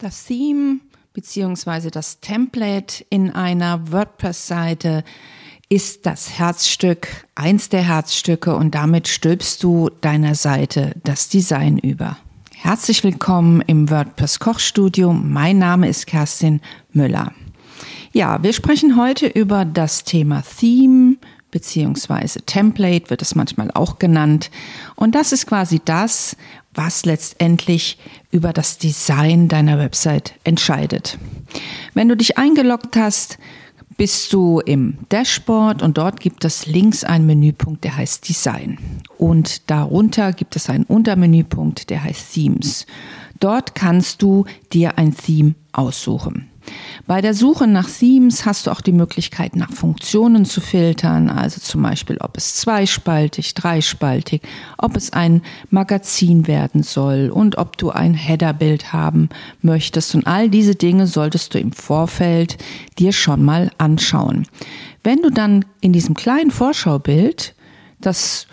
Das Theme bzw. das Template in einer WordPress-Seite ist das Herzstück, eins der Herzstücke und damit stülpst du deiner Seite das Design über. Herzlich willkommen im WordPress Kochstudio. Mein Name ist Kerstin Müller. Ja, wir sprechen heute über das Thema Theme beziehungsweise Template wird es manchmal auch genannt. Und das ist quasi das, was letztendlich über das Design deiner Website entscheidet. Wenn du dich eingeloggt hast, bist du im Dashboard und dort gibt es links einen Menüpunkt, der heißt Design. Und darunter gibt es einen Untermenüpunkt, der heißt Themes. Dort kannst du dir ein Theme aussuchen. Bei der Suche nach Themes hast du auch die Möglichkeit, nach Funktionen zu filtern, also zum Beispiel, ob es zweispaltig, dreispaltig, ob es ein Magazin werden soll und ob du ein Headerbild haben möchtest. Und all diese Dinge solltest du im Vorfeld dir schon mal anschauen. Wenn du dann in diesem kleinen Vorschaubild das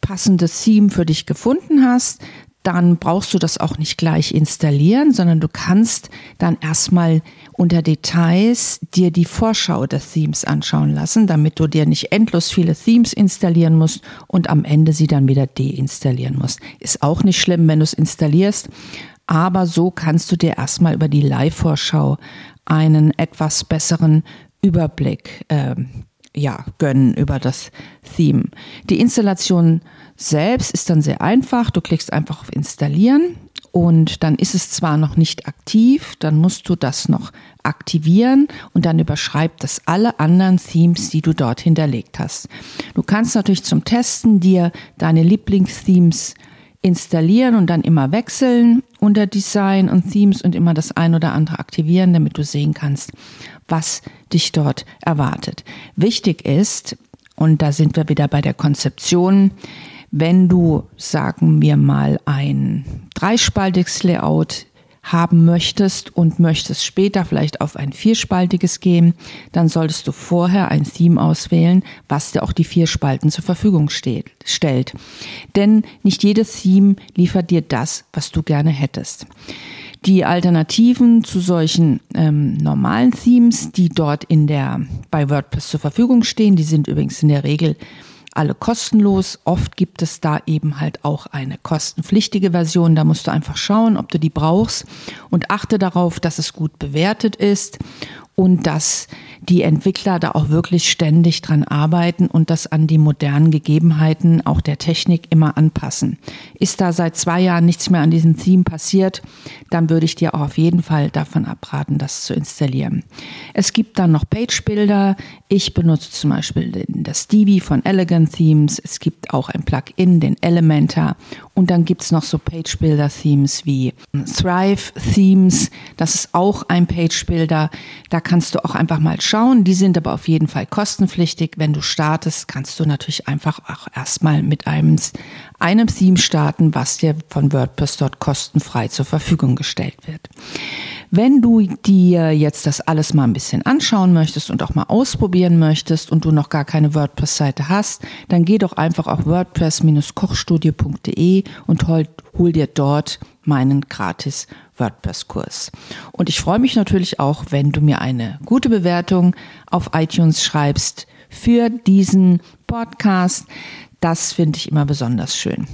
passende Theme für dich gefunden hast, dann brauchst du das auch nicht gleich installieren, sondern du kannst dann erstmal unter Details dir die Vorschau des Themes anschauen lassen, damit du dir nicht endlos viele Themes installieren musst und am Ende sie dann wieder deinstallieren musst. Ist auch nicht schlimm, wenn du es installierst, aber so kannst du dir erstmal über die Live-Vorschau einen etwas besseren Überblick äh, ja, gönnen über das Theme. Die Installation selbst ist dann sehr einfach. Du klickst einfach auf Installieren und dann ist es zwar noch nicht aktiv, dann musst du das noch aktivieren und dann überschreibt das alle anderen Themes, die du dort hinterlegt hast. Du kannst natürlich zum Testen dir deine Lieblingsthemes installieren und dann immer wechseln unter Design und Themes und immer das ein oder andere aktivieren, damit du sehen kannst, was dich dort erwartet. Wichtig ist, und da sind wir wieder bei der Konzeption, wenn du, sagen wir mal, ein dreispaltiges Layout haben möchtest und möchtest später vielleicht auf ein vierspaltiges gehen, dann solltest du vorher ein Theme auswählen, was dir auch die vier Spalten zur Verfügung steht, stellt. Denn nicht jedes Theme liefert dir das, was du gerne hättest. Die Alternativen zu solchen ähm, normalen Themes, die dort in der bei WordPress zur Verfügung stehen, die sind übrigens in der Regel alle kostenlos. Oft gibt es da eben halt auch eine kostenpflichtige Version. Da musst du einfach schauen, ob du die brauchst und achte darauf, dass es gut bewertet ist und dass die Entwickler da auch wirklich ständig dran arbeiten und das an die modernen Gegebenheiten auch der Technik immer anpassen. Ist da seit zwei Jahren nichts mehr an diesem Theme passiert, dann würde ich dir auch auf jeden Fall davon abraten, das zu installieren. Es gibt dann noch Page-Builder. Ich benutze zum Beispiel das Divi von Elegant Themes. Es gibt auch ein Plugin, den Elementor. Und dann gibt es noch so Page-Builder-Themes wie Thrive Themes. Das ist auch ein Page-Builder. Da kannst du auch einfach mal schauen. Die sind aber auf jeden Fall kostenpflichtig. Wenn du startest, kannst du natürlich einfach auch erstmal mit einem, einem Theme starten, was dir von WordPress dort kostenfrei zur Verfügung gestellt wird. Wenn du dir jetzt das alles mal ein bisschen anschauen möchtest und auch mal ausprobieren möchtest und du noch gar keine WordPress-Seite hast, dann geh doch einfach auf wordpress-kochstudio.de und hol, hol dir dort meinen gratis WordPress-Kurs. Und ich freue mich natürlich auch, wenn du mir eine gute Bewertung auf iTunes schreibst für diesen Podcast. Das finde ich immer besonders schön.